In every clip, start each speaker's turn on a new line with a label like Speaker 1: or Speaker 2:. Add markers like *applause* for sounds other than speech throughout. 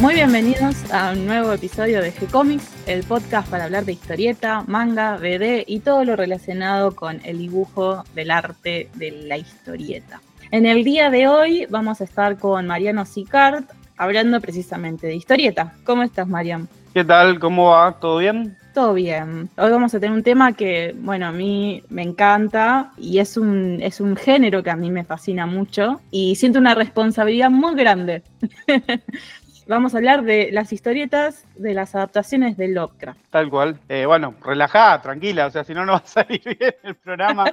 Speaker 1: Muy bienvenidos a un nuevo episodio de G-Comics, el podcast para hablar de historieta, manga, BD y todo lo relacionado con el dibujo del arte de la historieta. En el día de hoy vamos a estar con Mariano Sicard hablando precisamente de historieta. ¿Cómo estás, Mariano?
Speaker 2: ¿Qué tal? ¿Cómo va? ¿Todo bien?
Speaker 1: Todo bien. Hoy vamos a tener un tema que, bueno, a mí me encanta y es un, es un género que a mí me fascina mucho y siento una responsabilidad muy grande. *laughs* vamos a hablar de las historietas de las adaptaciones de Lovecraft.
Speaker 2: Tal cual. Eh, bueno, relajada, tranquila, o sea, si no, no va a salir *laughs* bien el programa.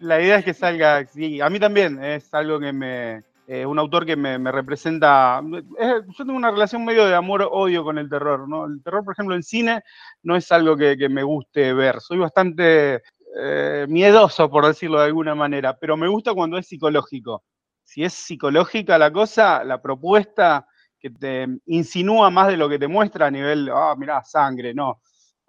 Speaker 2: La idea es que salga, sí, a mí también es algo que me, eh, un autor que me, representa. yo tengo una relación medio de amor-odio con el terror, ¿no? El terror, por ejemplo, en cine no es algo que, me guste ver. Soy bastante eh, miedoso, por decirlo de alguna manera, pero me gusta cuando es psicológico. Si es psicológica la cosa, la propuesta que te insinúa más de lo que te muestra a nivel, ah, mirá, sangre, no.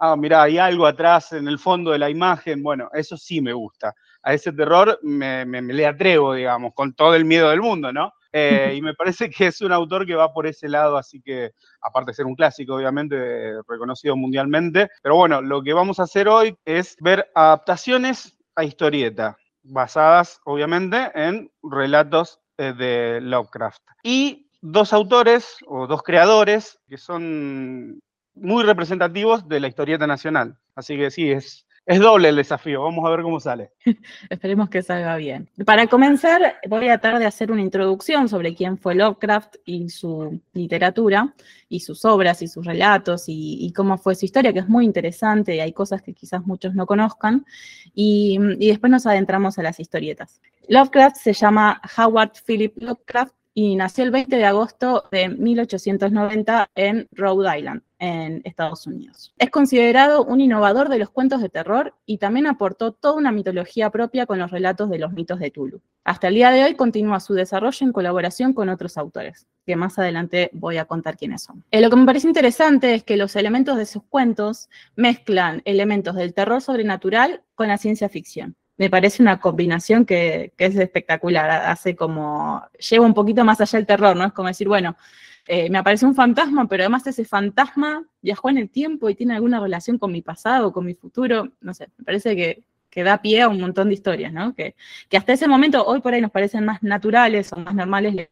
Speaker 2: Ah, mirá, hay algo atrás en el fondo de la imagen. Bueno, eso sí me gusta. A ese terror me, le atrevo, digamos, con todo el miedo del mundo, ¿no? Eh, y me parece que es un autor que va por ese lado, así que, aparte de ser un clásico, obviamente, reconocido mundialmente. Pero bueno, lo que vamos a hacer hoy es ver adaptaciones a historieta, basadas, obviamente, en relatos eh, de Lovecraft. Y dos autores o dos creadores que son muy representativos de la historieta nacional. Así que sí, es, es doble el desafío. Vamos a ver cómo sale. *laughs*
Speaker 1: Esperemos que salga bien. Para comenzar, voy a tratar de hacer una introducción sobre quién fue Lovecraft y su literatura, y sus obras y sus relatos, y, cómo fue su historia, que es muy interesante y hay cosas que quizás muchos no conozcan. y después nos adentramos a las historietas. Lovecraft se llama Howard Philip Lovecraft y nació el 20 de agosto de 1890 en Rhode Island, en Estados Unidos. Es considerado un innovador de los cuentos de terror y también aportó toda una mitología propia con los relatos de los mitos de Tulu. Hasta el día de hoy continúa su desarrollo en colaboración con otros autores, que más adelante voy a contar quiénes son. Eh, lo que me parece interesante es que los elementos de sus cuentos mezclan elementos del terror sobrenatural con la ciencia ficción me parece una combinación que, es espectacular, hace como, lleva un poquito más allá el terror, ¿no? Es como decir, bueno, eh, me apareció un fantasma, pero además ese fantasma viajó en el tiempo y tiene alguna relación con mi pasado, con mi futuro, no sé, me parece que, que da pie a un montón de historias, ¿no? Que, que, hasta ese momento, hoy por ahí nos parecen más naturales o más normales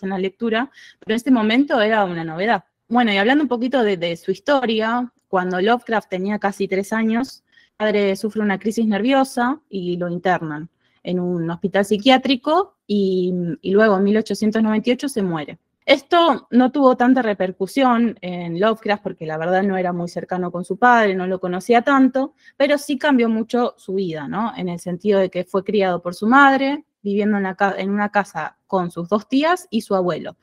Speaker 1: en la lectura, pero en este momento era una novedad. Bueno, y hablando un poquito de su historia, cuando Lovecraft tenía casi tres años, padre sufre una crisis nerviosa y lo internan en un hospital psiquiátrico y, luego en 1898 se muere. Esto no tuvo tanta repercusión en Lovecraft porque la verdad no era muy cercano con su padre, no lo conocía tanto, pero sí cambió mucho su vida, ¿no? En el sentido de que fue criado por su madre, viviendo en, en una casa con sus dos tías y su abuelo.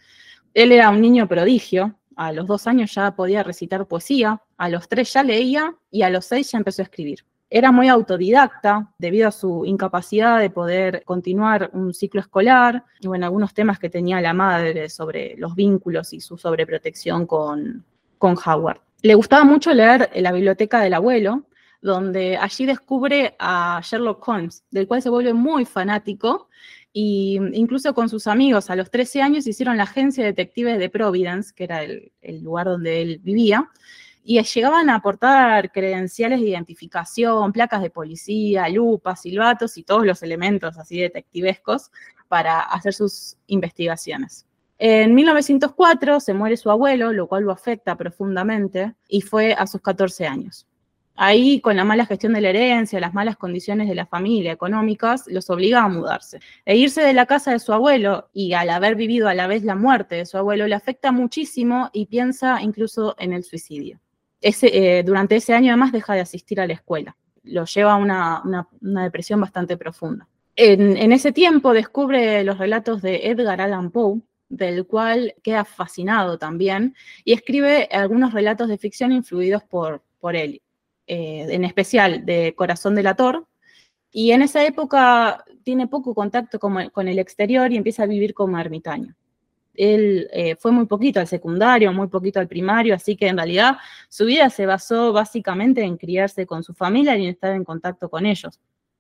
Speaker 1: Él era un niño prodigio, a los dos años ya podía recitar poesía, a los tres ya leía y a los seis ya empezó a escribir. Era muy autodidacta debido a su incapacidad de poder continuar un ciclo escolar y bueno, algunos temas que tenía la madre sobre los vínculos y su sobreprotección con, con Howard. Le gustaba mucho leer la biblioteca del abuelo, donde allí descubre a Sherlock Holmes, del cual se vuelve muy fanático y incluso con sus amigos a los 13 años hicieron la agencia de detectives de Providence, que era el, lugar donde él vivía, y llegaban a aportar credenciales de identificación, placas de policía, lupas, silbatos y todos los elementos así detectivescos para hacer sus investigaciones. En 1904 se muere su abuelo, lo cual lo afecta profundamente, y fue a sus 14 años. Ahí, con la mala gestión de la herencia, las malas condiciones de la familia económicas, los obliga a mudarse. E irse de la casa de su abuelo y al haber vivido a la vez la muerte de su abuelo le afecta muchísimo y piensa incluso en el suicidio. Eh, durante ese año además deja de asistir a la escuela. Lo lleva a una, depresión bastante profunda. En, en ese tiempo descubre los relatos de Edgar Allan Poe, del cual queda fascinado también, y escribe algunos relatos de ficción influidos por, por él. Eh, en especial de Corazón del Ator, y en esa época tiene poco contacto con, el exterior y empieza a vivir como ermitaño. Él eh, fue muy poquito al secundario, muy poquito al primario, así que en realidad su vida se basó básicamente en criarse con su familia y en estar en contacto con ellos.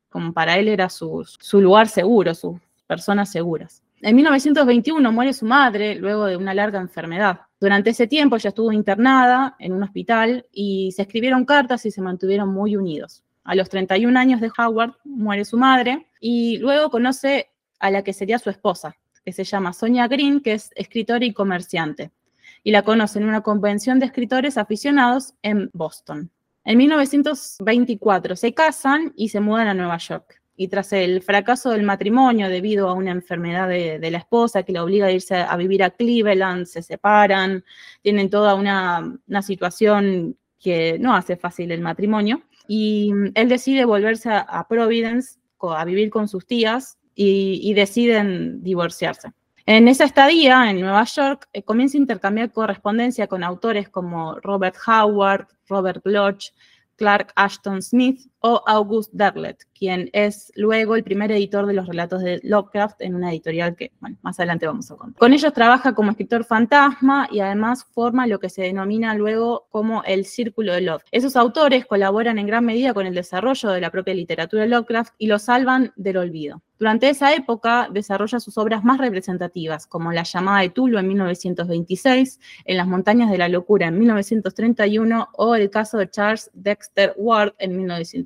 Speaker 1: Como para él era su, su lugar seguro, sus personas seguras. En 1921 muere su madre luego de una larga enfermedad. Durante ese tiempo ella estuvo internada en un hospital y se escribieron cartas y se mantuvieron muy unidos. A los 31 años de Howard muere su madre y luego conoce a la que sería su esposa, que se llama Sonia Green, que es escritora y comerciante. Y la conoce en una convención de escritores aficionados en Boston. En 1924 se casan y se mudan a Nueva York y tras el fracaso del matrimonio debido a una enfermedad de, la esposa que la obliga a irse a, vivir a Cleveland, se separan, tienen toda una, situación que no hace fácil el matrimonio, y él decide volverse a, Providence a vivir con sus tías y, deciden divorciarse. En esa estadía en Nueva York eh, comienza a intercambiar correspondencia con autores como Robert Howard, Robert Bloch, Clark Ashton Smith o August Derleth, quien es luego el primer editor de los relatos de Lovecraft en una editorial que, más adelante vamos a contar. Con ellos trabaja como escritor fantasma y además forma lo que se denomina luego como el Círculo de Love. Esos autores colaboran en gran medida con el desarrollo de la propia literatura de Lovecraft y lo salvan del olvido. Durante esa época desarrolla sus obras más representativas, como La llamada de Tulu en 1926, En las montañas de la locura en 1931 o El caso de Charles Dexter Ward en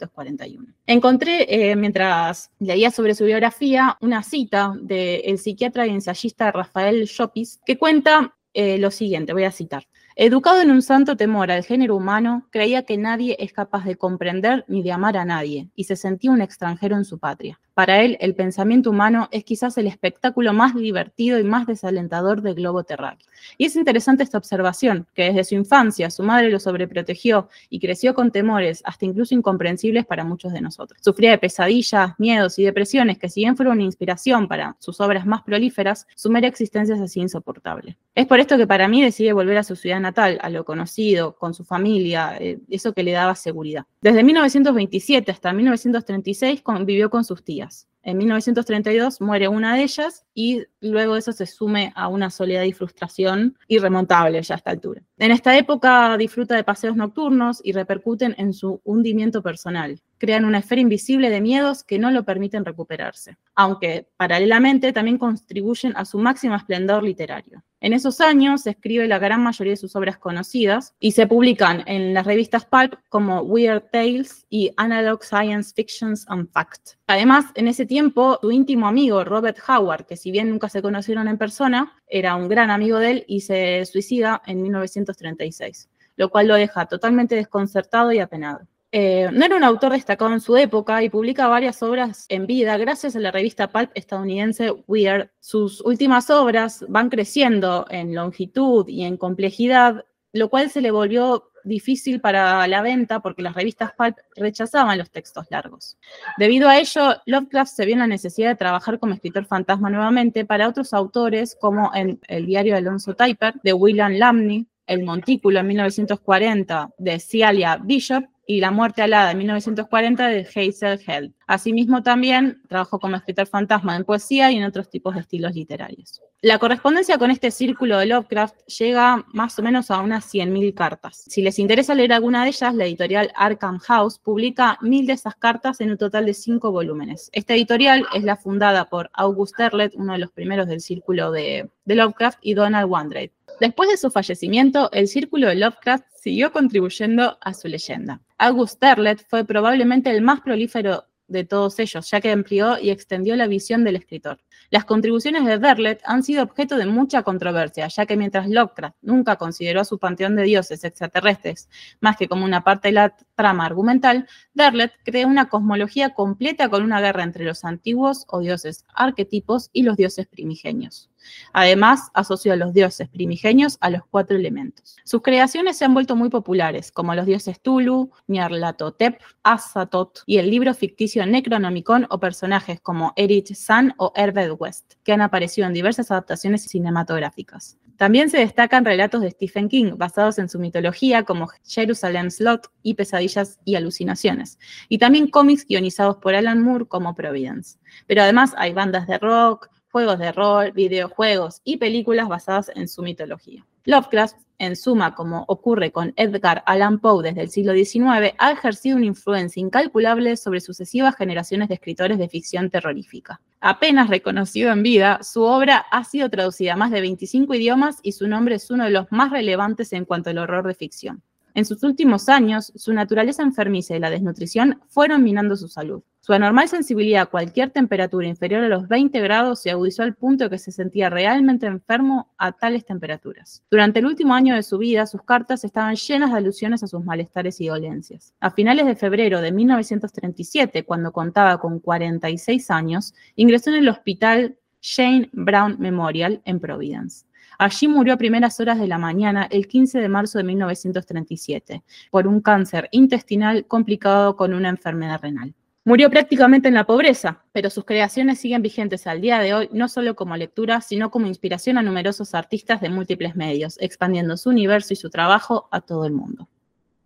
Speaker 1: 1941. Encontré, eh, mientras leía sobre su biografía, una cita del psiquiatra y ensayista Rafael Llopis, que cuenta eh, lo siguiente, voy a citar. Educado en un santo temor al género humano, creía que nadie es capaz de comprender ni de amar a nadie, y se sentía un extranjero en su patria. Para él, el pensamiento humano es quizás el espectáculo más divertido y más desalentador del globo terráqueo. Y es interesante esta observación, que desde su infancia su madre lo sobreprotegió y creció con temores, hasta incluso incomprensibles para muchos de nosotros. Sufría de pesadillas, miedos y depresiones que si bien fueron una inspiración para sus obras más prolíferas, su mera existencia es así insoportable. Es por esto que para mí decide volver a su ciudad natal, a lo conocido, con su familia, eh, eso que le daba seguridad. Desde 1927 hasta 1936 convivió con sus tías. En 1932 muere una de ellas y luego eso se sume a una soledad y frustración irremontable ya a esta altura. En esta época disfruta de paseos nocturnos y repercuten en su hundimiento personal. Crean una esfera invisible de miedos que no lo permiten recuperarse, aunque paralelamente también contribuyen a su máximo esplendor literario. En esos años escribe la gran mayoría de sus obras conocidas y se publican en las revistas Pulp como Weird Tales y Analog Science Fictions and Fact. Además, en ese tiempo, su íntimo amigo Robert Howard, que si bien nunca se conocieron en persona, era un gran amigo de él y se suicida en 1936, lo cual lo deja totalmente desconcertado y apenado. Eh, no era un autor destacado en su época y publica varias obras en vida gracias a la revista pulp estadounidense Weird. Sus últimas obras van creciendo en longitud y en complejidad, lo cual se le volvió difícil para la venta porque las revistas pulp rechazaban los textos largos. Debido a ello, Lovecraft se vio en la necesidad de trabajar como escritor fantasma nuevamente para otros autores como en el diario Alonso Typer de William Lamney, El Montículo en 1940 de Celia Bishop y La muerte alada en 1940 de Hazel Held. Asimismo también trabajó como escritor fantasma en poesía y en otros tipos de estilos literarios. La correspondencia con este círculo de Lovecraft llega más o menos a unas 100.000 cartas. Si les interesa leer alguna de ellas, la editorial Arkham House publica mil de esas cartas en un total de cinco volúmenes. Esta editorial es la fundada por August Derleth, uno de los primeros del círculo de, de Lovecraft, y Donald Wandreit. Después de su fallecimiento, el círculo de Lovecraft siguió contribuyendo a su leyenda. August Derleth fue probablemente el más prolífero de todos ellos, ya que amplió y extendió la visión del escritor. Las contribuciones de Derlet han sido objeto de mucha controversia, ya que mientras Lovecraft nunca consideró a su panteón de dioses extraterrestres más que como una parte de la trama argumental, Derlet creó una cosmología completa con una guerra entre los antiguos o dioses arquetipos y los dioses primigenios. Además, asoció a los dioses primigenios a los cuatro elementos. Sus creaciones se han vuelto muy populares, como los dioses Tulu, Nyarlathotep, Azathoth y el libro ficticio Necronomicon o personajes como Erich San o Herbert West, que han aparecido en diversas adaptaciones cinematográficas. También se destacan relatos de Stephen King basados en su mitología como Jerusalem Slot y Pesadillas y Alucinaciones, y también cómics guionizados por Alan Moore como Providence. Pero además hay bandas de rock, juegos de rol, videojuegos y películas basadas en su mitología. Lovecraft, en suma, como ocurre con Edgar Allan Poe desde el siglo XIX, ha ejercido una influencia incalculable sobre sucesivas generaciones de escritores de ficción terrorífica. Apenas reconocido en vida, su obra ha sido traducida a más de 25 idiomas y su nombre es uno de los más relevantes en cuanto al horror de ficción. En sus últimos años, su naturaleza enfermiza y la desnutrición fueron minando su salud. Su anormal sensibilidad a cualquier temperatura inferior a los 20 grados se agudizó al punto de que se sentía realmente enfermo a tales temperaturas. Durante el último año de su vida, sus cartas estaban llenas de alusiones a sus malestares y dolencias. A finales de febrero de 1937, cuando contaba con 46 años, ingresó en el hospital Jane Brown Memorial en Providence. Allí murió a primeras horas de la mañana el 15 de marzo de 1937 por un cáncer intestinal complicado con una enfermedad renal. Murió prácticamente en la pobreza, pero sus creaciones siguen vigentes al día de hoy, no solo como lectura, sino como inspiración a numerosos artistas de múltiples medios, expandiendo su universo y su trabajo a todo el mundo.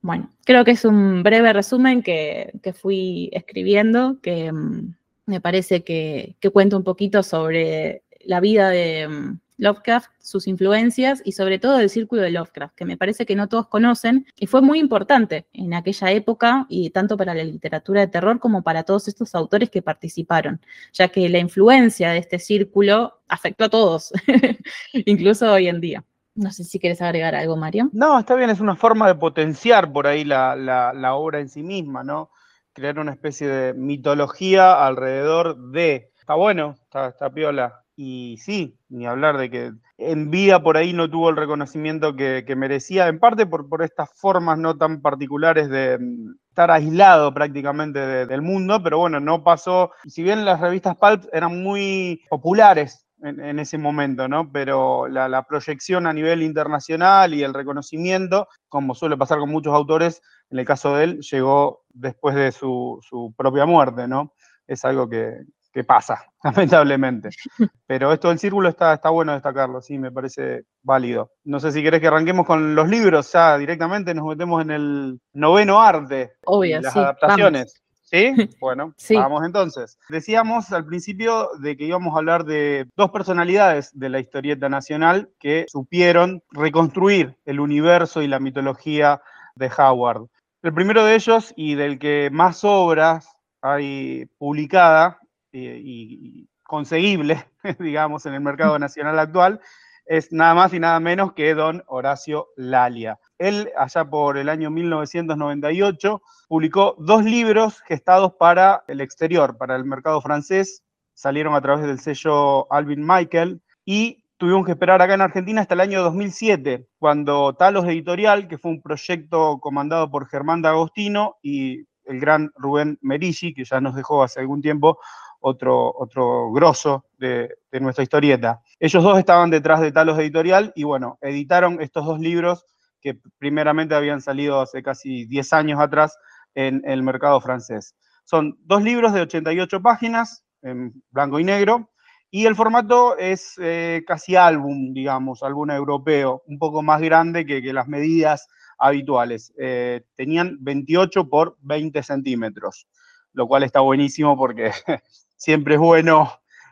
Speaker 1: Bueno, creo que es un breve resumen que, fui escribiendo, que mm, me parece que, que cuenta un poquito sobre la vida de, mm, Lovecraft, sus influencias y sobre todo el círculo de Lovecraft, que me parece que no todos conocen y fue muy importante en aquella época y tanto para la literatura de terror como para todos estos autores que participaron, ya que la influencia de este círculo afectó a todos, *laughs* incluso hoy en día. No sé si quieres agregar algo, Mario.
Speaker 2: No, está bien, es una forma de potenciar por ahí la, obra en sí misma, ¿no? Crear una especie de mitología alrededor de. Está bueno, está, está piola. Y sí, ni hablar de que en vida por ahí no tuvo el reconocimiento que, merecía, en parte por, estas formas no tan particulares de mm, estar aislado prácticamente del mundo, pero bueno, no pasó, si bien las revistas Pulp eran muy populares en, ese momento, ¿no? Pero la, proyección a nivel internacional y el reconocimiento, como suele pasar con muchos autores, en el caso de él, llegó después de su, su propia muerte, ¿no? Es algo que, que pasa, *laughs* lamentablemente. *laughs* Pero esto del círculo está, está bueno destacarlo, sí, me parece válido. No sé si querés que arranquemos con los libros ya directamente, nos metemos en el noveno arte,
Speaker 1: Obvio,
Speaker 2: las adaptaciones. ¿Sí? *laughs* Bueno, vamos entonces. Decíamos al principio de que íbamos a hablar de dos personalidades de la historieta nacional que supieron reconstruir el universo y la mitología de Howard. El primero de ellos y del que más obras hay publicada eh, y conseguible, *laughs* digamos, en el mercado nacional actual, es nada más y nada menos que don Horacio Lalia. Él, allá por el año 1998, publicó dos libros gestados para el exterior, para el mercado francés. Salieron a través del sello Alvin Michael y tuvimos que esperar acá en Argentina hasta el año 2007, cuando Talos Editorial, que fue un proyecto comandado por Germán D'Agostino y el gran Rubén Merigi, que ya nos dejó hace algún tiempo, otro, otro grosso de, nuestra historieta. Ellos dos estaban detrás de Talos Editorial y bueno, editaron estos dos libros que primeramente habían salido hace casi 10 años atrás en el mercado francés. Son dos libros de 88 páginas, en blanco y negro, y el formato es eh, casi álbum, digamos, álbum europeo, un poco más grande que, las medidas habituales. Eh, tenían 28 por 20 centímetros, lo cual está buenísimo porque *laughs* siempre es bueno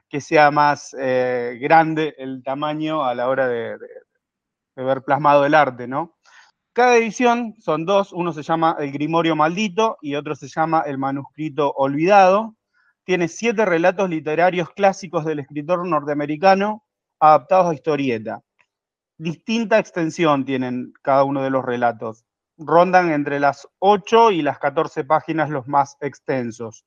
Speaker 2: que sea más eh, grande el tamaño a la hora de, ver plasmado el arte, ¿no? Cada edición son dos, uno se llama El Grimorio Maldito y otro se llama El Manuscrito Olvidado. Tiene siete relatos literarios clásicos del escritor norteamericano adaptados a historieta. Distinta extensión tienen cada uno de los relatos. Rondan entre las 8 y las 14 páginas los más extensos.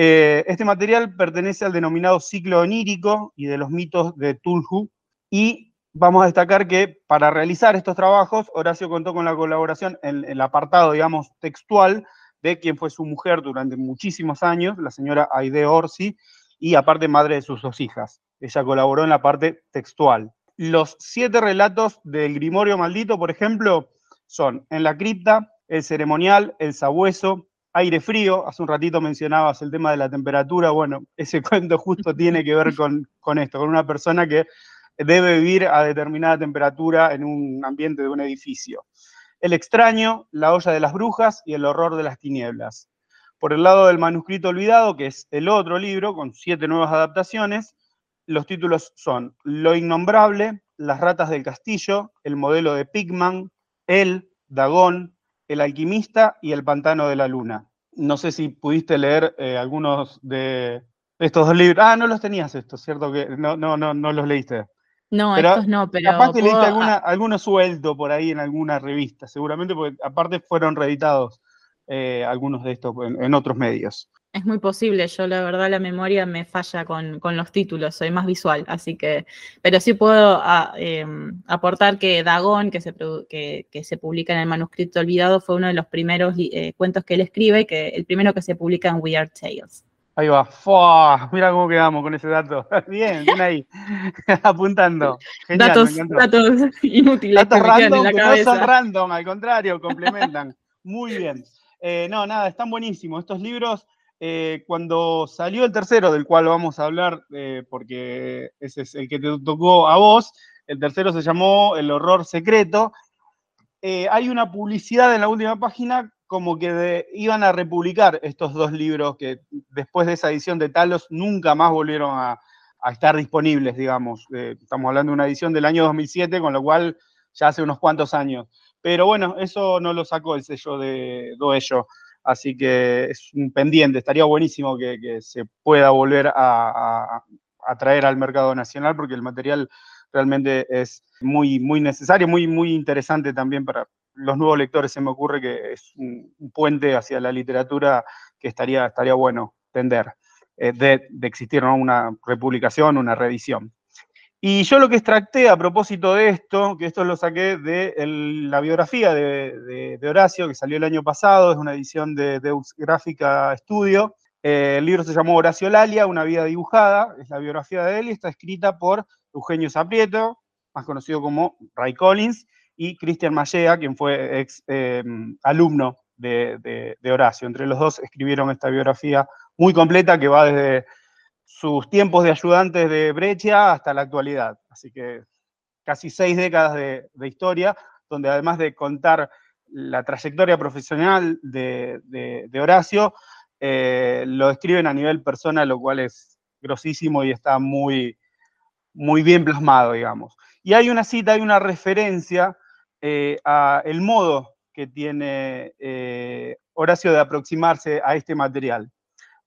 Speaker 2: Eh, este material pertenece al denominado ciclo onírico y de los mitos de Tulhu. Y vamos a destacar que para realizar estos trabajos, Horacio contó con la colaboración en, el apartado, digamos, textual de quien fue su mujer durante muchísimos años, la señora Aide Orsi, y aparte madre de sus dos hijas. Ella colaboró en la parte textual. Los siete relatos del Grimorio Maldito, por ejemplo, son En la cripta, El ceremonial, El sabueso, aire frío, hace un ratito mencionabas el tema de la temperatura, bueno, ese *laughs* cuento justo tiene que ver con, esto, con una persona que debe vivir a determinada temperatura en un ambiente de un edificio. El extraño, la olla de las brujas y el horror de las tinieblas. Por el lado del manuscrito olvidado, que es el otro libro, con siete nuevas adaptaciones, los títulos son Lo innombrable, Las ratas del castillo, El modelo de Pigman, El, Dagón, El alquimista y El pantano de la luna no sé si pudiste leer eh, algunos de, Estos dos libros. Ah, no los tenías estos, ¿cierto? Que no, no, no, no los leíste.
Speaker 1: No, estos no, pero.
Speaker 2: Capaz que leíste alguna, alguno suelto por ahí en alguna revista, seguramente, porque aparte fueron reeditados eh, algunos de estos en, otros medios.
Speaker 1: Es muy posible, yo la verdad la memoria me falla con, los títulos, soy más visual, así que, pero sí puedo ah, em, aportar que Dagón, que se, que, se publica en el manuscrito olvidado, fue uno de los primeros eh, cuentos que él escribe, que el primero que se publica en Weird Tales.
Speaker 2: Ahí va. ¡Fua! Mira cómo quedamos con ese dato. *laughs* Bien, bien ahí. *laughs* Apuntando.
Speaker 1: datos, datos *laughs* inútiles.
Speaker 2: Datos random, que no son random, al contrario, complementan. Muy bien. Eh, no, nada, están buenísimos. Estos libros, eh, cuando salió el tercero, del cual vamos a hablar, eh, porque ese es el que te tocó a vos, el tercero se llamó El horror secreto. hay una publicidad en la última página como que iban a republicar estos dos libros que después de esa edición de Talos nunca más volvieron a, estar disponibles, digamos. Eh, estamos hablando de una edición del año 2007, con lo cual ya hace unos cuantos años. Pero bueno, eso no lo sacó el sello de Doello, así que es un pendiente. Estaría buenísimo que, se pueda volver a, a, traer al mercado nacional porque el material realmente es muy, muy necesario, muy, muy interesante también para, los nuevos lectores se me ocurre que es un, puente hacia la literatura que estaría, estaría bueno tender, eh, de, existir una republicación, una reedición. Y yo lo que extracté a propósito de esto, que esto lo saqué de la biografía de, Horacio, que salió el año pasado, es una edición de Deus Gráfica Studio. Eh, el libro se llamó Horacio Lalia, Una vida dibujada, es la biografía de él y está escrita por Eugenio Zaprieto, más conocido como Ray Collins, y Cristian Mallea, quien fue ex eh, alumno de, Horacio. Entre los dos escribieron esta biografía muy completa que va desde sus tiempos de ayudantes de Breccia hasta la actualidad. Así que casi seis décadas de, historia, donde además de contar la trayectoria profesional de, Horacio, eh, lo escriben a nivel persona, lo cual es grosísimo y está muy, muy bien plasmado, digamos. Y hay una cita, hay una referencia eh, a el modo que tiene eh, Horacio de aproximarse a este material.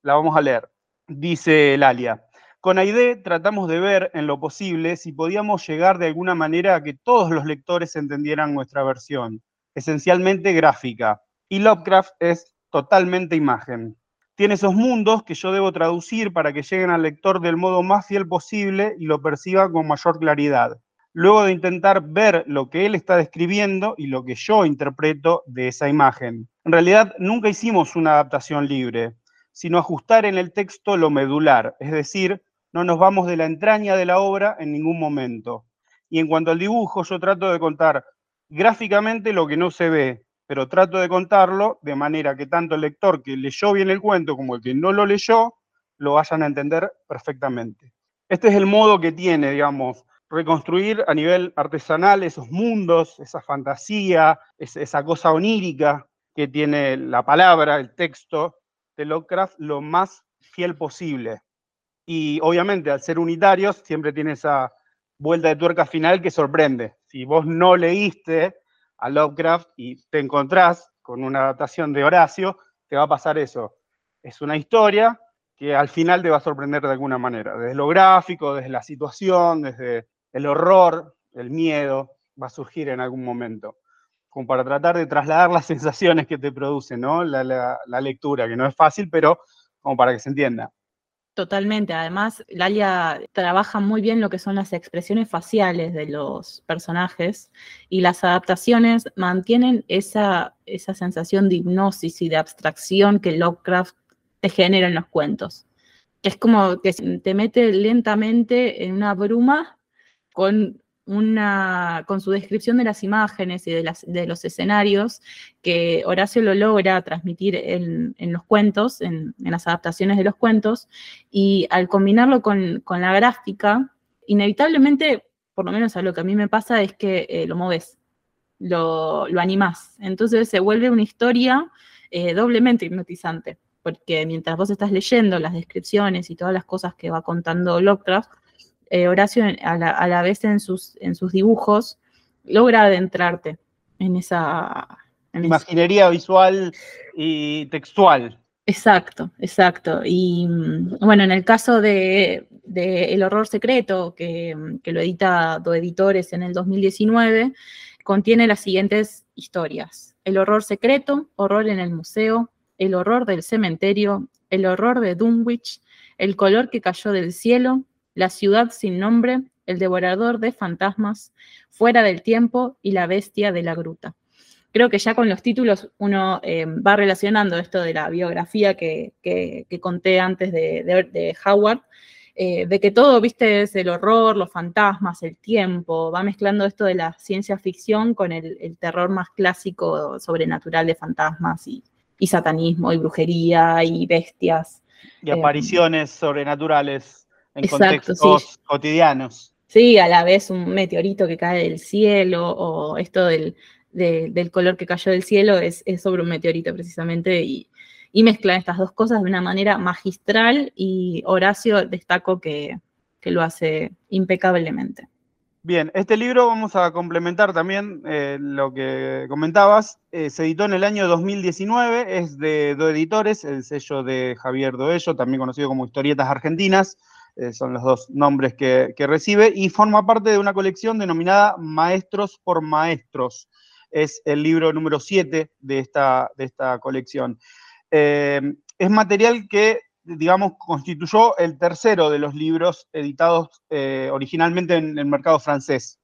Speaker 2: La vamos a leer. Dice Lalia. Con Aide tratamos de ver en lo posible si podíamos llegar de alguna manera a que todos los lectores entendieran nuestra versión, esencialmente gráfica. Y Lovecraft es totalmente imagen. Tiene esos mundos que yo debo traducir para que lleguen al lector del modo más fiel posible y lo perciba con mayor claridad luego de intentar ver lo que él está describiendo y lo que yo interpreto de esa imagen. En realidad, nunca hicimos una adaptación libre, sino ajustar en el texto lo medular, es decir, no nos vamos de la entraña de la obra en ningún momento. Y en cuanto al dibujo, yo trato de contar gráficamente lo que no se ve, pero trato de contarlo de manera que tanto el lector que leyó bien el cuento como el que no lo leyó lo vayan a entender perfectamente. Este es el modo que tiene, digamos, reconstruir a nivel artesanal esos mundos, esa fantasía, esa cosa onírica que tiene la palabra, el texto Lovecraft, lo más fiel posible. Y obviamente al ser unitarios siempre tiene esa vuelta de tuerca final que sorprende. Si vos no leíste a Lovecraft y te encontrás con una adaptación de Horacio, te va a pasar eso. Es una historia que al final te va a sorprender de alguna manera, desde lo gráfico, desde la situación, desde el horror, el miedo, va a surgir en algún momento, como para tratar de trasladar las *laughs* sensaciones que te produce ¿no? la, lectura, que no es fácil, pero como para que se entienda.
Speaker 1: Totalmente. Además, Lalia trabaja muy bien lo que son las expresiones faciales de los personajes y las adaptaciones mantienen esa, esa sensación de hipnosis y de abstracción que Lovecraft te genera en los cuentos. Es como que te mete lentamente en una bruma con, con su descripción de las imágenes y de los escenarios que Horacio lo logra transmitir en, los cuentos, en, las adaptaciones de los cuentos, y al combinarlo con, la gráfica, inevitablemente, por lo menos a lo que a mí me pasa, es que eh, lo moves, lo, lo animás. Entonces se vuelve una historia eh, doblemente hipnotizante, porque mientras vos estás leyendo las descripciones y todas las cosas que va contando Lovecraft, eh, Horacio a la, vez en sus, en sus dibujos logra adentrarte en esa...
Speaker 2: Imaginería visual y textual.
Speaker 1: Exacto, exacto. Y mm, bueno, en el caso de, El Horror Secreto, que, que, lo edita Do Editores en el 2019, contiene las siguientes historias. El horror secreto, horror en el museo, el horror del cementerio, el horror de Dunwich, el color que cayó del cielo, la ciudad sin nombre, el devorador de fantasmas, fuera del tiempo y la bestia de la gruta creo que ya con los títulos uno eh, va relacionando esto de la biografía que, conté antes de, Howard, eh, de que todo, viste, es el horror, los fantasmas, el tiempo, va mezclando esto de la ciencia ficción con el, terror más clásico sobrenatural de fantasmas y, satanismo y brujería y bestias.
Speaker 2: Y apariciones sobrenaturales en contextos cotidianos.
Speaker 1: Sí, a la vez un meteorito que cae del cielo o esto del, del color que cayó del cielo es, sobre un meteorito precisamente y, mezclan estas dos cosas de una manera magistral y Horacio destaco que, lo hace impecablemente.
Speaker 2: Bien, este libro vamos a complementar también eh, lo que comentabas. Eh, se editó en el año 2019, es de Do Editores, el sello de Javier Doello, también conocido como Historietas Argentinas, eh, son los dos nombres que, que, recibe, y forma parte de una colección denominada Maestros por Maestros, es el libro número 7 de esta, de esta colección. Eh, es material que, digamos, constituyó el tercero de los libros editados eh, originalmente en el mercado francés.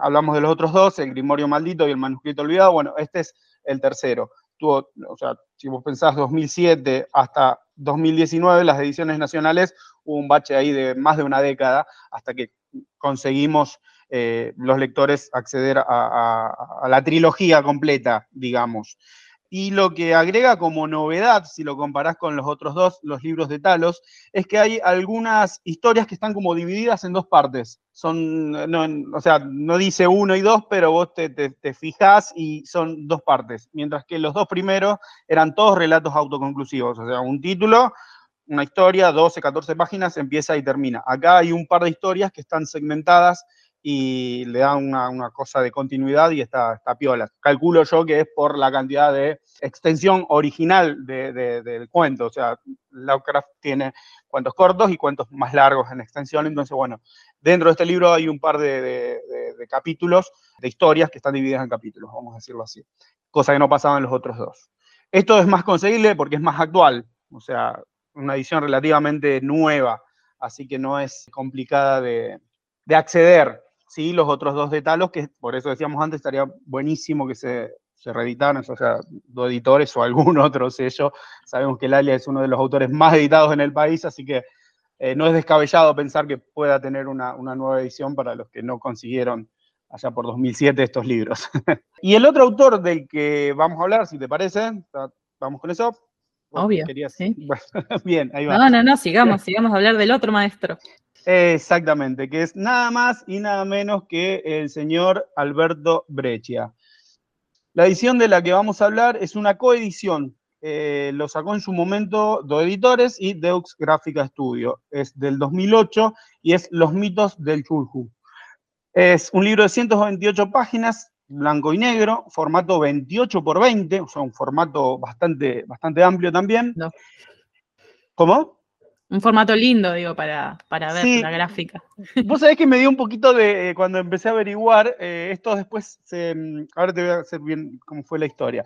Speaker 2: Hablamos de los otros dos, el Grimorio Maldito y el Manuscrito Olvidado. Bueno, este es el tercero. Tuvo, o sea, si vos pensás 2007 hasta 2019, las ediciones nacionales, un bache ahí de más de una década hasta que conseguimos eh, los lectores acceder a, la trilogía completa, digamos. Y lo que agrega como novedad, si lo comparás con los otros dos, los libros de Talos, es que hay algunas historias que están como divididas en dos partes. Son, o sea, no dice uno y dos, pero vos te, te, fijás y son dos partes. Mientras que los dos primeros eran todos relatos autoconclusivos. O sea, un título, una historia, 12, 14 páginas, empieza y termina. Acá hay un par de historias que están segmentadas y le da una, cosa de continuidad y está, está, piola. Calculo yo que es por la cantidad de extensión original del cuento, o sea, Lovecraft tiene cuentos cortos y cuentos más largos en extensión, entonces bueno, dentro de este libro hay un par de, capítulos, de historias que están divididas en capítulos, vamos a decirlo así, cosa que no pasaba en los otros dos. Esto es más conseguible porque es más actual, o sea, una edición relativamente nueva, así que no es complicada de, de acceder sí, los otros dos de que por eso decíamos antes, estaría buenísimo que se, se reeditaran, o sea, dos editores o algún *laughs* otro sello. Sabemos que Lalia es uno de los autores más editados en el país, así que eh, no es descabellado pensar que pueda tener una, nueva edición para los que no consiguieron allá por 2007 estos libros. *laughs* y el otro autor del que vamos a hablar, si te parece, vamos con eso.
Speaker 1: Obvio. ¿sí? *laughs* *laughs*
Speaker 2: bien, ahí va.
Speaker 1: No, no, no, sigamos, *laughs* sigamos a hablar del otro maestro.
Speaker 2: Exactamente, que es nada más y nada menos que el señor Alberto Breccia. La edición de la que vamos a hablar es una coedición. Eh, lo sacó en su momento Do Editores y Deux Gráfica Studio. Es del 2008 y es Los mitos del Chulhu. Es un libro de 128 páginas, blanco y negro, formato 28 por 20, o sea, un formato bastante, bastante amplio también. ¿Cómo?
Speaker 1: Un formato lindo, digo, para, para ver la gráfica.
Speaker 2: Vos sabés que me dio un poquito de, eh, cuando empecé a averiguar, eh, esto después, se, mm, ahora te voy a hacer bien cómo fue la historia.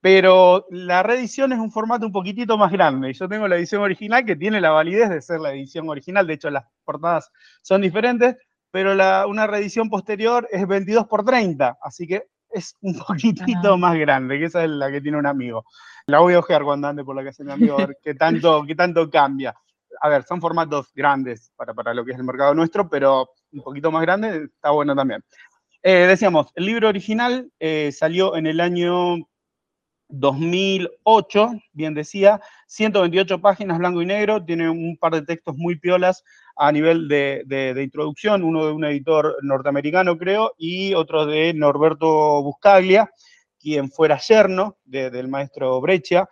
Speaker 2: Pero la reedición es un formato un poquitito más grande. Yo tengo la edición original que tiene la validez de ser la edición original. De hecho, las portadas son diferentes, pero la, una reedición posterior es 22 por 30. Así que es un *laughs* poquitito más grande, que esa es la que tiene un amigo. La voy a ojear cuando ande por la casa de mi amigo, a ver qué tanto, *laughs* qué tanto cambia a ver, son formatos grandes para, para lo que es el mercado nuestro, pero un poquito más grande está bueno también. Eh, decíamos, el libro original eh, salió en el año 2008, bien decía, 128 páginas blanco y negro, tiene un par de textos muy piolas a nivel de, introducción, uno de un editor norteamericano creo, y otro de Norberto Buscaglia, quien fuera yerno del maestro Breccia,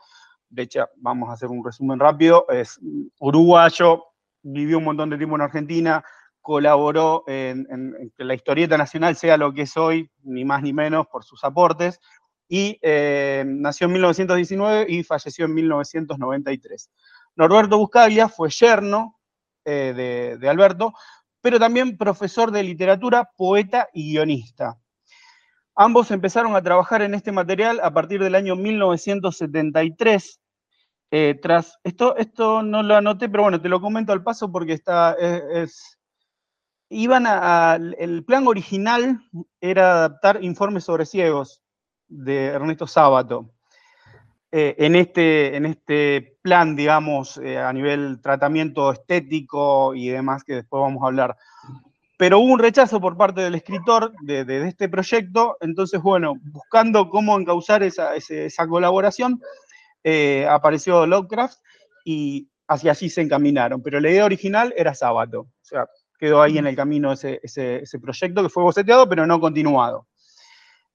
Speaker 2: hecho, vamos a hacer un resumen rápido, es uruguayo, vivió un montón de tiempo en Argentina, colaboró en, que la historieta nacional sea lo que es hoy, ni más ni menos por sus aportes, y eh, nació en 1919 y falleció en 1993. Norberto Buscaglia fue yerno de, de Alberto, pero también profesor de literatura, poeta y guionista. Ambos empezaron a trabajar en este material a partir del año 1973. Eh, tras esto, esto no lo anoté, pero bueno, te lo comento al paso porque está, es, iban a, el plan original era adaptar informes sobre ciegos de Ernesto Sábato. Eh, en, este, en este plan, digamos, eh, a nivel tratamiento estético y demás, que después vamos a hablar. Pero hubo un rechazo por parte del escritor de, este proyecto, entonces, bueno, buscando cómo encauzar esa, colaboración, eh, apareció Lovecraft y hacia allí se encaminaron. Pero la idea original era Sábato, o sea, quedó ahí en el camino ese, ese proyecto que fue boceteado, pero no continuado.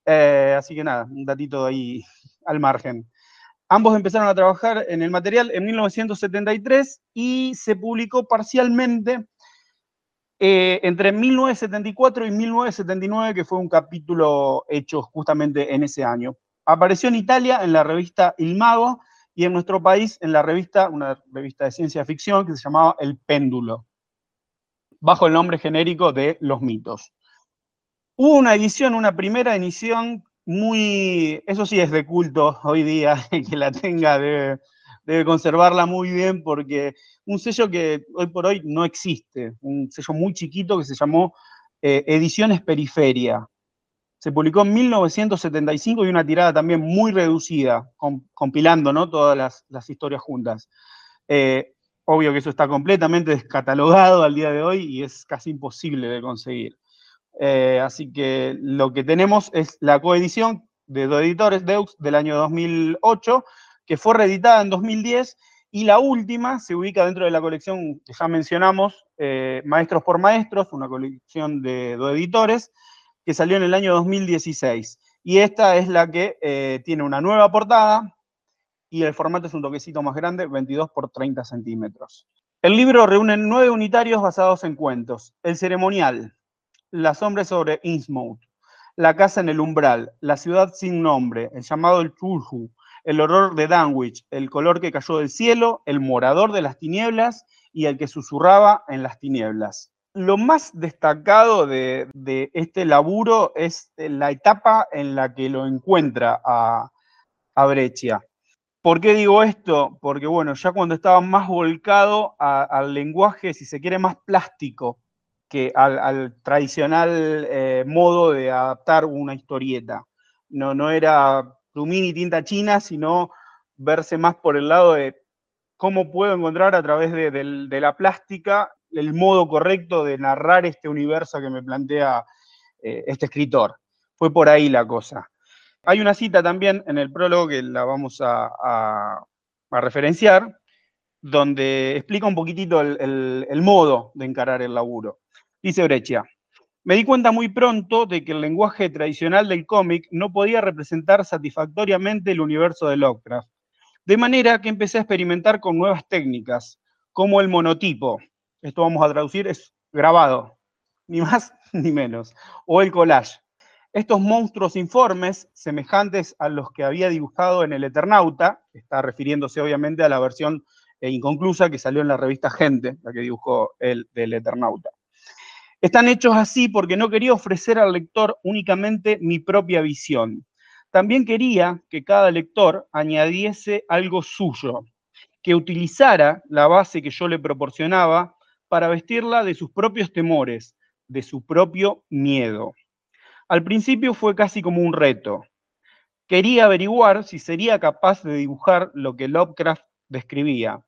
Speaker 2: así que nada, un datito ahí al margen. Ambos empezaron a trabajar en el material en 1973 y se publicó parcialmente eh, entre 1974 y 1979, que fue un capítulo hecho justamente en ese año. Apareció en Italia en la revista Il Mago y en nuestro país en la revista, una revista de ciencia ficción que se llamaba El Péndulo, bajo el nombre genérico de Los mitos. Hubo una edición, una primera edición muy, eso sí es de culto hoy día, *laughs* que la tenga debe, conservarla muy bien porque un sello que hoy por hoy no existe, un sello muy chiquito que se llamó eh, Ediciones Periferia. Se publicó en 1975 y una tirada también muy reducida, compilando ¿no? todas las, historias juntas. Eh, obvio que eso está completamente descatalogado al día de hoy y es casi imposible de conseguir. Eh, así que lo que tenemos es la coedición de dos editores, Deux, del año 2008, que fue reeditada en 2010, y la última se ubica dentro de la colección que ya mencionamos, eh, Maestros por Maestros, una colección de dos editores, que salió en el año 2016. Y esta es la que eh, tiene una nueva portada, y el formato es un toquecito más grande, 22 por 30 centímetros. El libro reúne nueve unitarios basados en cuentos. El ceremonial, la sombra sobre Innsmouth, La casa en el umbral, La ciudad sin nombre, El llamado el Chulhu, El horror de Danwich, El color que cayó del cielo, El morador de las tinieblas y El que susurraba en las tinieblas. Lo más destacado de, este laburo es la etapa en la que lo encuentra a, a Breccia. ¿Por qué digo esto? Porque, bueno, ya cuando estaba más volcado al lenguaje, si se quiere, más plástico al, tradicional eh, modo de adaptar una historieta. No, no era plumín y tinta china, sino verse más por el lado de cómo puedo encontrar a través de, la plástica el modo correcto de narrar este universo que me plantea eh, este escritor. Fue por ahí la cosa. Hay una cita también en el prólogo que la vamos a, referenciar, donde explica un poquitito el modo de encarar el laburo. Dice Breccia, me di cuenta muy pronto de que el lenguaje tradicional del cómic no podía representar satisfactoriamente el universo de Lovecraft. De manera que empecé a experimentar con nuevas técnicas, como el monotipo. Esto vamos a traducir, es grabado, ni más *laughs* ni menos. O el collage. Estos monstruos informes, semejantes a los que había dibujado en El Eternauta, está refiriéndose obviamente a la versión eh, inconclusa que salió en la revista Gente, la que dibujó el del Eternauta. Están hechos así porque no quería ofrecer al lector únicamente mi propia visión. También quería que cada lector añadiese algo suyo, que utilizara la base que yo le proporcionaba para vestirla de sus propios temores, de su propio miedo. Al principio fue casi como un reto. Quería averiguar si sería capaz de dibujar lo que Lovecraft describía,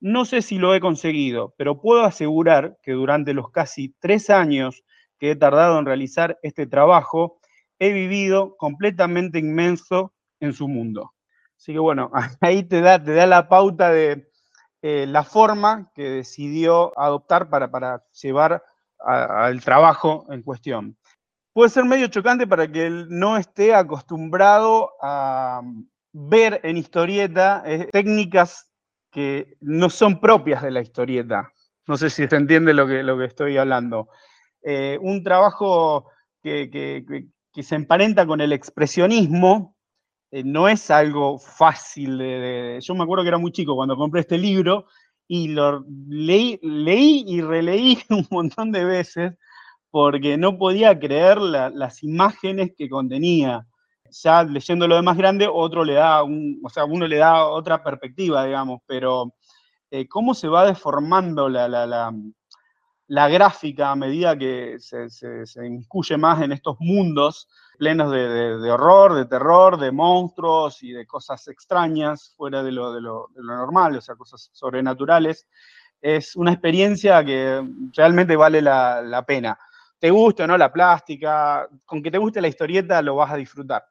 Speaker 2: no sé si lo he conseguido, pero puedo asegurar que durante los casi tres años que he tardado en realizar este trabajo, he vivido completamente inmenso en su mundo. Así que bueno, *laughs* ahí te da, te da la pauta de eh, la forma que decidió adoptar para, llevar al trabajo en cuestión. Puede ser medio chocante para que él no esté acostumbrado a ver en historieta eh, técnicas que no son propias de la historieta. No sé si se entiende lo que, lo que estoy hablando. Eh, un trabajo que, se emparenta con el expresionismo eh, no es algo fácil de, Yo me acuerdo que era muy chico cuando compré este libro y lo leí, leí y releí *laughs* un montón de veces porque no podía creer las imágenes que contenía. Ya leyendo lo de más grande, otro le da un, o sea, uno le da otra perspectiva, digamos, pero eh, cómo se va deformando la, la, gráfica a medida que se, se, incluye más en estos mundos plenos de, horror, de terror, de monstruos y de cosas extrañas fuera de lo, de lo, normal, o sea, cosas sobrenaturales, es una experiencia que realmente vale la, pena. Te guste o no la plástica, con que te guste la historieta lo vas a disfrutar.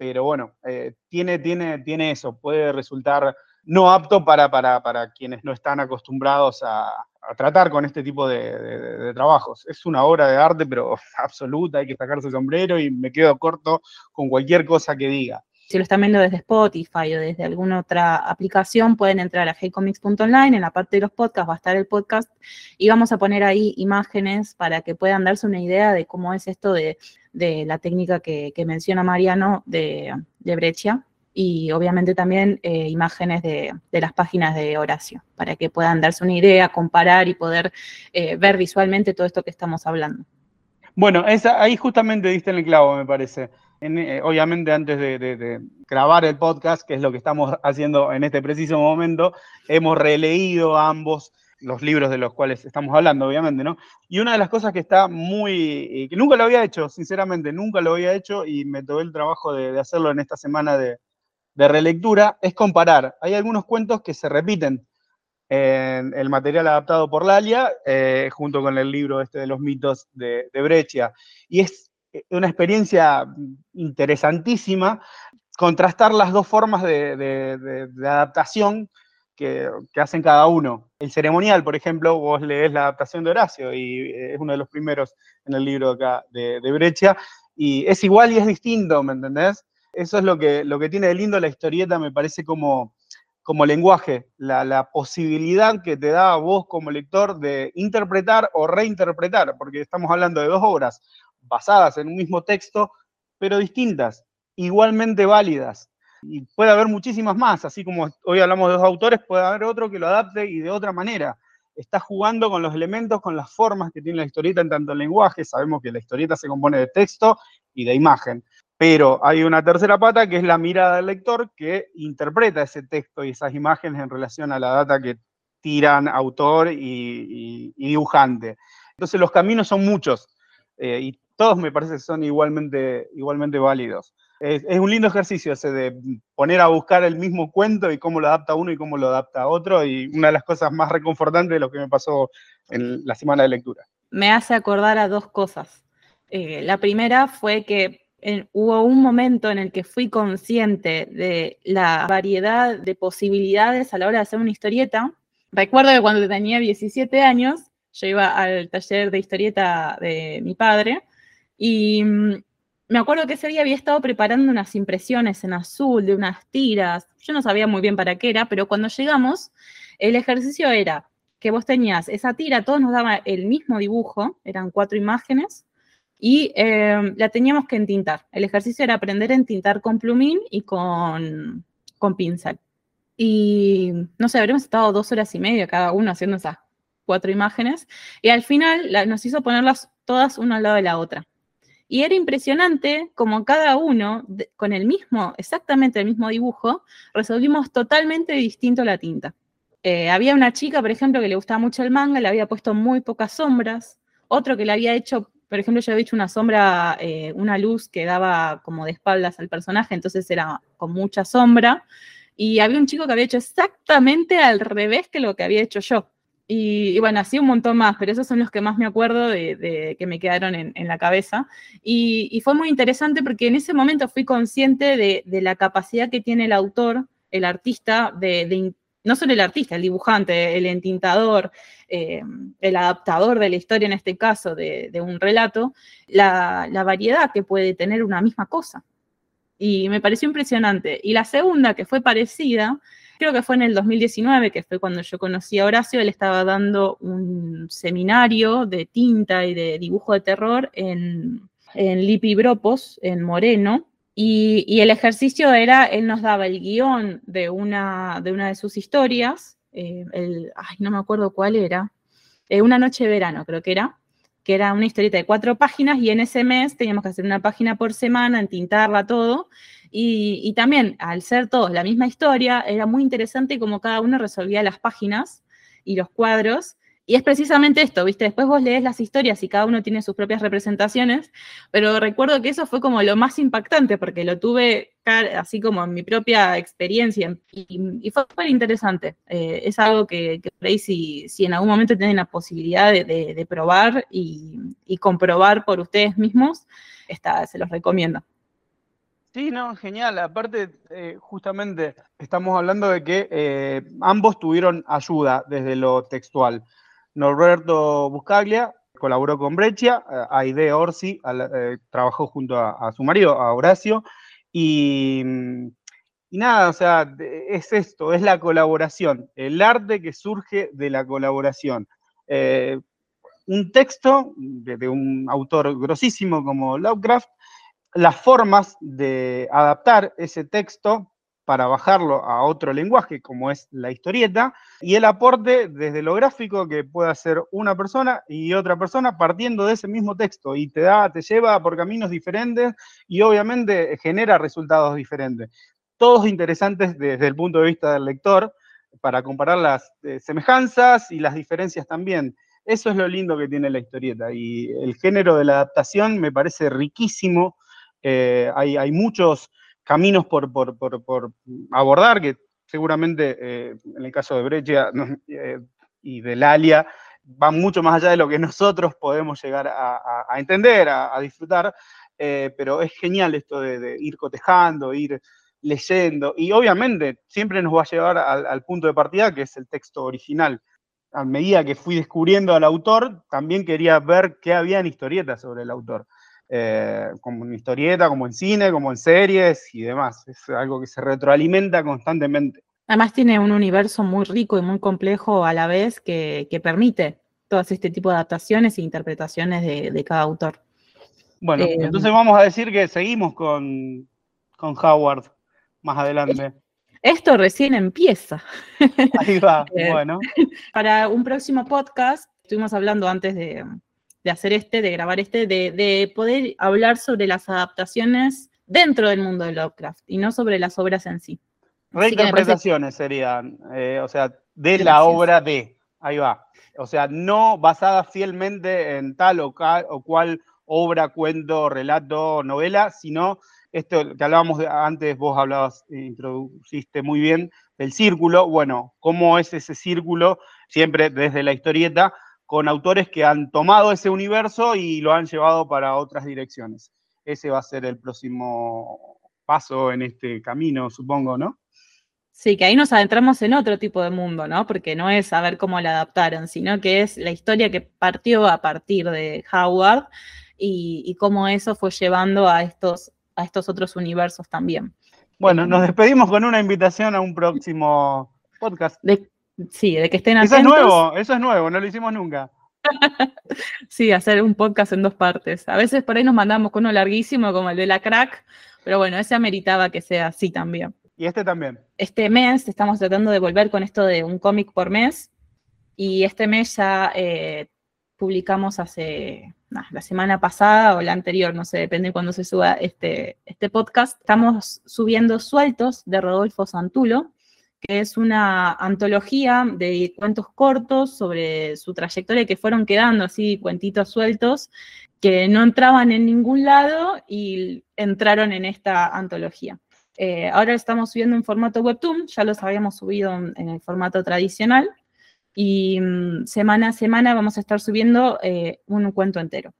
Speaker 2: Pero bueno, eh, tiene, tiene, tiene eso, puede resultar no apto para, para, para quienes no están acostumbrados a, tratar con este tipo de, trabajos. Es una obra de arte, pero *laughs* absoluta, hay que sacarse el sombrero y me quedo corto con cualquier cosa que diga.
Speaker 1: Si lo están viendo desde Spotify o desde alguna otra aplicación, pueden entrar a heycomics.online, en la parte de los podcasts va a estar el podcast y vamos a poner ahí imágenes para que puedan darse una idea de cómo es esto de, la técnica que, menciona Mariano de, de y obviamente también eh, imágenes de, las páginas de Horacio, para que puedan darse una idea, comparar y poder eh, ver visualmente todo esto que estamos hablando.
Speaker 2: Bueno, ahí justamente diste el clavo, me parece. Eh, obviamente antes de, grabar el podcast, que es lo que estamos haciendo en este preciso momento, hemos releído ambos los libros de los cuales estamos hablando, obviamente, ¿no? Y una de las cosas que está muy, que nunca lo había hecho, sinceramente, nunca lo había hecho y me tomé el trabajo de hacerlo en esta semana de, de relectura es comparar. Hay algunos cuentos que se repiten en el material adaptado por Lalia, eh, junto con el libro este de los mitos de, de Breccia. Y es eh, una experiencia interesantísima contrastar las dos formas de, adaptación que, hacen cada uno. El ceremonial, por ejemplo, vos lees la adaptación de Horacio y eh, es uno de los primeros en el libro de, Breccia, y es igual y es distinto, ¿me entendés? Eso es lo que, lo que tiene de lindo la historieta, me parece como, como lenguaje, la, posibilidad que te da a vos como lector de interpretar o reinterpretar, porque estamos hablando de dos obras basadas en un mismo texto, pero distintas, igualmente válidas. Y puede haber muchísimas más, así como hoy hablamos de dos autores, puede haber otro que lo adapte y de otra manera. Está jugando con los elementos, con las formas que tiene la historieta en tanto lenguaje. Sabemos que la historieta se compone de texto y de imagen. Pero hay una tercera pata que es la mirada del lector que interpreta ese texto y esas imágenes en relación a la data que tiran autor y, dibujante. Entonces los caminos son muchos eh, y todos me parece que son igualmente, igualmente válidos. Es, un lindo ejercicio ese de poner a buscar el mismo cuento y cómo lo adapta uno y cómo lo adapta otro y una de las cosas más reconfortantes de lo que me pasó en la semana de lectura.
Speaker 1: Me hace acordar a dos cosas. Eh, la primera fue que hubo un momento en el que fui consciente de la variedad de posibilidades a la hora de hacer una historieta. Recuerdo que cuando tenía 17 años, yo iba al taller de historieta de mi padre y mm, me acuerdo que ese día había estado preparando unas impresiones en azul de unas tiras. Yo no sabía muy bien para qué era, pero cuando llegamos, el ejercicio era que vos tenías esa tira, todos nos daba el mismo dibujo, eran cuatro imágenes, y em, la teníamos que entintar. El ejercicio era aprender a entintar con plumín y con, con pincel. Y no sé, habríamos estado dos horas y media cada uno haciendo esas cuatro imágenes y al final nos hizo ponerlas todas una al lado de la otra. Y era impresionante como cada uno, con el mismo, exactamente el mismo dibujo, resolvimos totalmente distinto la tinta. Eh, había una chica, por ejemplo, que le gustaba mucho el manga, le había puesto muy pocas sombras, otro que le había hecho por ejemplo, yo había hecho una sombra, eh, una luz que daba como de espaldas al personaje, entonces era con mucha sombra. Y había un chico que había hecho exactamente al revés que lo que había hecho yo. Y, bueno, así un montón más, pero esos son los que más me acuerdo de, que me quedaron en, la cabeza. Y, fue muy interesante porque en ese momento fui consciente de, la capacidad que tiene el autor, el artista, de, no solo el artista, el dibujante, el entintador, eh, el adaptador de la historia, en este caso, de, un relato, la, variedad que puede tener una misma cosa. Y me pareció impresionante. Y la segunda, que fue parecida, creo que fue en el 2019, que fue cuando yo conocí a Horacio, él estaba dando un seminario de tinta y de dibujo de terror en, en Lipibropos, en Moreno, Y, el ejercicio era, él nos daba el guion de una de, sus historias, eh, ay, no me acuerdo cuál era, eh, Una noche de verano creo que era, que era una historieta de cuatro páginas y en ese mes teníamos que hacer una página por semana, entintarla todo. Y, y también, al ser todos la misma historia, era muy interesante como cada uno resolvía las páginas y los cuadros y es precisamente esto, ¿viste? Después vos lees las historias y cada uno tiene sus propias representaciones, pero recuerdo que eso fue como lo más impactante porque lo tuve así como en mi propia experiencia y, fue súper interesante. Eh, es algo que, que por ahí si, en algún momento tienen la posibilidad de, probar y, comprobar por ustedes mismos, está, se los recomiendo.
Speaker 2: Sí, no, genial. Aparte, eh, justamente estamos hablando de que eh, ambos tuvieron ayuda desde lo textual. Norberto Buscaglia colaboró con Breccia, eh, Aide Orsi trabajó junto a, su marido, a Horacio, y, nada, o sea, es esto, es la colaboración, el arte que surge de la colaboración. Un texto de, un autor grosísimo como Lovecraft, las formas de adaptar ese texto para bajarlo a otro lenguaje como es la historieta y el aporte desde lo gráfico que puede hacer una persona y otra persona partiendo de ese mismo texto y te da, te lleva por caminos diferentes y obviamente genera resultados diferentes. Todos interesantes desde el punto de vista del lector para comparar las eh, semejanzas y las diferencias también. Eso es lo lindo que tiene la historieta y el género de la adaptación me parece riquísimo. Eh, hay, muchos caminos por, abordar, que seguramente eh, en el caso de Breccia eh, y de Lalia van mucho más allá de lo que *laughs* nosotros podemos llegar a, entender, a, disfrutar, eh, pero es genial esto de, ir cotejando, ir leyendo, y obviamente siempre nos va a llevar al, punto de partida que es el texto original. A medida que fui descubriendo al autor, también quería ver qué había en historietas sobre el autor. Eh, como en historieta, como en cine, como en series y demás. Es algo que se retroalimenta constantemente.
Speaker 1: Además tiene un universo muy rico y muy complejo a la vez que, permite todas este tipo de adaptaciones e interpretaciones de, cada autor.
Speaker 2: Bueno, eh, entonces vamos a decir que seguimos con, con Howard más adelante.
Speaker 1: Esto recién empieza.
Speaker 2: Ahí va, *laughs* eh, bueno. *laughs*
Speaker 1: Para un próximo podcast, estuvimos hablando antes de, de hacer este, de grabar este, de, poder hablar sobre las adaptaciones dentro del mundo de Lovecraft y no sobre las obras en sí.
Speaker 2: Reinterpretaciones serían, eh, o sea, de la obra de, ahí va. O sea, no basada fielmente en tal o, cual obra, cuento, relato, novela, sino esto que hablábamos de, antes, vos hablabas, introduciste muy bien, del círculo. Bueno, ¿cómo es ese círculo? Siempre desde la historieta, con autores que han tomado ese universo y lo han llevado para otras direcciones. Ese va a ser el próximo paso en este camino, supongo, ¿no?
Speaker 1: Sí, que ahí nos adentramos en otro tipo de mundo, ¿no? Porque no es saber cómo la adaptaron, sino que es la historia que partió a partir de Howard y, cómo eso fue llevando a estos, a estos otros universos también.
Speaker 2: Bueno, nos despedimos con una invitación a un próximo podcast.
Speaker 1: Sí, de que estén atentos.
Speaker 2: Eso es nuevo, eso es nuevo, no lo hicimos nunca. *laughs*
Speaker 1: sí, hacer un podcast en dos partes. A veces por ahí nos mandamos con uno larguísimo como el de la crack, pero bueno, ese ameritaba que sea así también.
Speaker 2: Y este también.
Speaker 1: Este mes estamos tratando de volver con esto de un cómic por mes. Y este mes ya eh, publicamos hace la semana pasada o la anterior, no sé, depende de cuándo se suba este, este podcast. Estamos subiendo sueltos de Rodolfo Santulo, que es una antología de cuentos cortos sobre su trayectoria que fueron quedando así, cuentitos sueltos, que no entraban en ningún lado y entraron en esta antología. Eh, ahora estamos subiendo en formato webtoon, ya los habíamos subido en, el formato tradicional, y mm, semana a semana vamos a estar subiendo eh, un cuento entero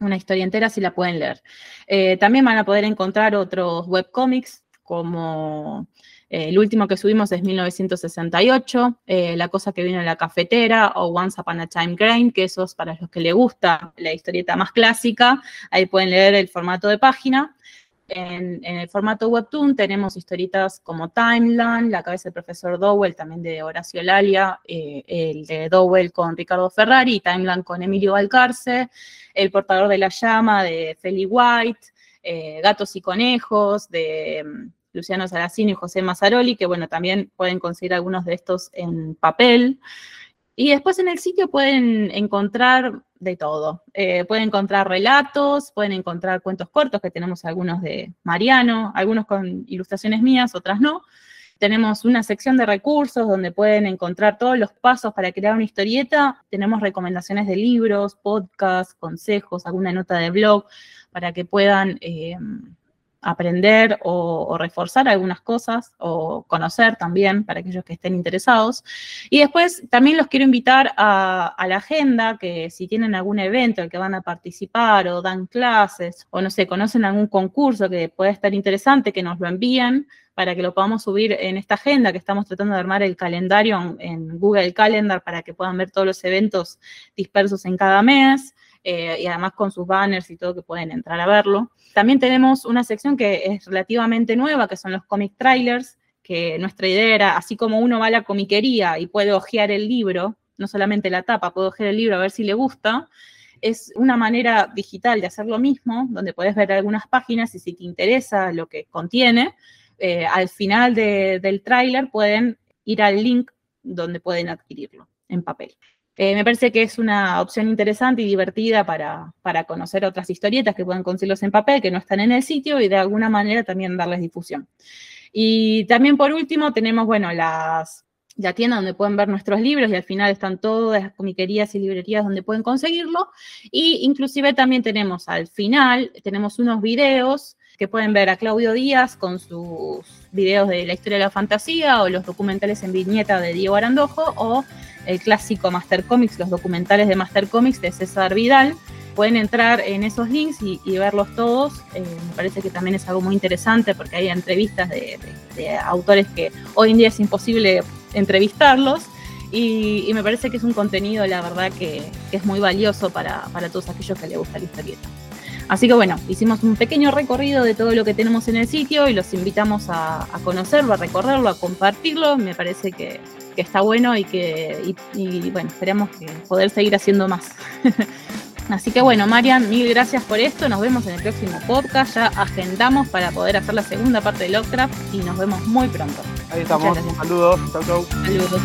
Speaker 1: una historia entera si la pueden leer. Eh, también van a poder encontrar otros webcomics como el último que subimos es 1968, eh, La cosa que vino en la cafetera o Once Upon a Time Grain, que esos para los que les gusta la historieta más clásica, ahí pueden leer el formato de página. En, el formato webtoon tenemos historietas como Timeline, La cabeza del profesor Dowell, también de Horacio Lalia, eh, el de Dowell con Ricardo Ferrari, Timeline con Emilio Valcarce, El portador de la llama de Feli White, eh, Gatos y Conejos, de mm, Luciano Saracino y José Mazzaroli, que bueno, también pueden conseguir algunos de estos en papel. Y después en el sitio pueden encontrar de todo. Eh, pueden encontrar relatos, pueden encontrar cuentos cortos, que tenemos algunos de Mariano, algunos con ilustraciones mías, otras no. Tenemos una sección de recursos donde pueden encontrar todos los pasos para crear una historieta. Tenemos recomendaciones de libros, podcasts, consejos, alguna nota de blog para que puedan eh, aprender o, reforzar algunas cosas o conocer también para aquellos que estén interesados. Y después también los quiero invitar a, la agenda, que si tienen algún evento en el que van a participar o dan clases o no sé, conocen algún concurso que pueda estar interesante, que nos lo envíen para que lo podamos subir en esta agenda que estamos tratando de armar el calendario en Google Calendar para que puedan ver todos los eventos dispersos en cada mes. Eh, y además con sus banners y todo que pueden entrar a verlo. También tenemos una sección que es relativamente nueva, que son los comic trailers, que nuestra idea era, así como uno va a la comiquería y puede hojear el libro, no solamente la tapa, puede hojear el libro a ver si le gusta, es una manera digital de hacer lo mismo, donde puedes ver algunas páginas y si te interesa lo que contiene, eh, al final del tráiler pueden ir al link donde pueden adquirirlo en papel. Eh, me parece que es una opción interesante y divertida para, conocer otras historietas que puedan conseguirlos en papel, que no están en el sitio y de alguna manera también darles difusión. Y también por último tenemos, bueno, las, la tienda donde pueden ver nuestros libros y al final están todas las comiquerías y librerías donde pueden conseguirlo. Y inclusive también tenemos al final, tenemos unos videos que pueden ver a Claudio Díaz con sus videos de la historia de la fantasía o los documentales en viñeta de Diego Arandojo o el clásico Master Comics, los documentales de Master Comics de César Vidal. Pueden entrar en esos links y, verlos todos. Eh, me parece que también es algo muy interesante porque hay entrevistas de, autores que hoy en día es imposible entrevistarlos. Y, me parece que es un contenido, la verdad, que, es muy valioso para, para todos aquellos que les gusta la historieta. Así que bueno, hicimos un pequeño recorrido de todo lo que tenemos en el sitio y los invitamos a, conocerlo, a recorrerlo, a compartirlo. Me parece que, está bueno y que, bueno, esperemos que poder seguir haciendo más. *laughs* Así que bueno, Marian, mil gracias por esto. Nos vemos en el próximo podcast. Ya agendamos para poder hacer la segunda parte de Lovecraft y nos vemos muy pronto.
Speaker 2: Ahí estamos. Saludos. Chau, chau.
Speaker 1: Saludos.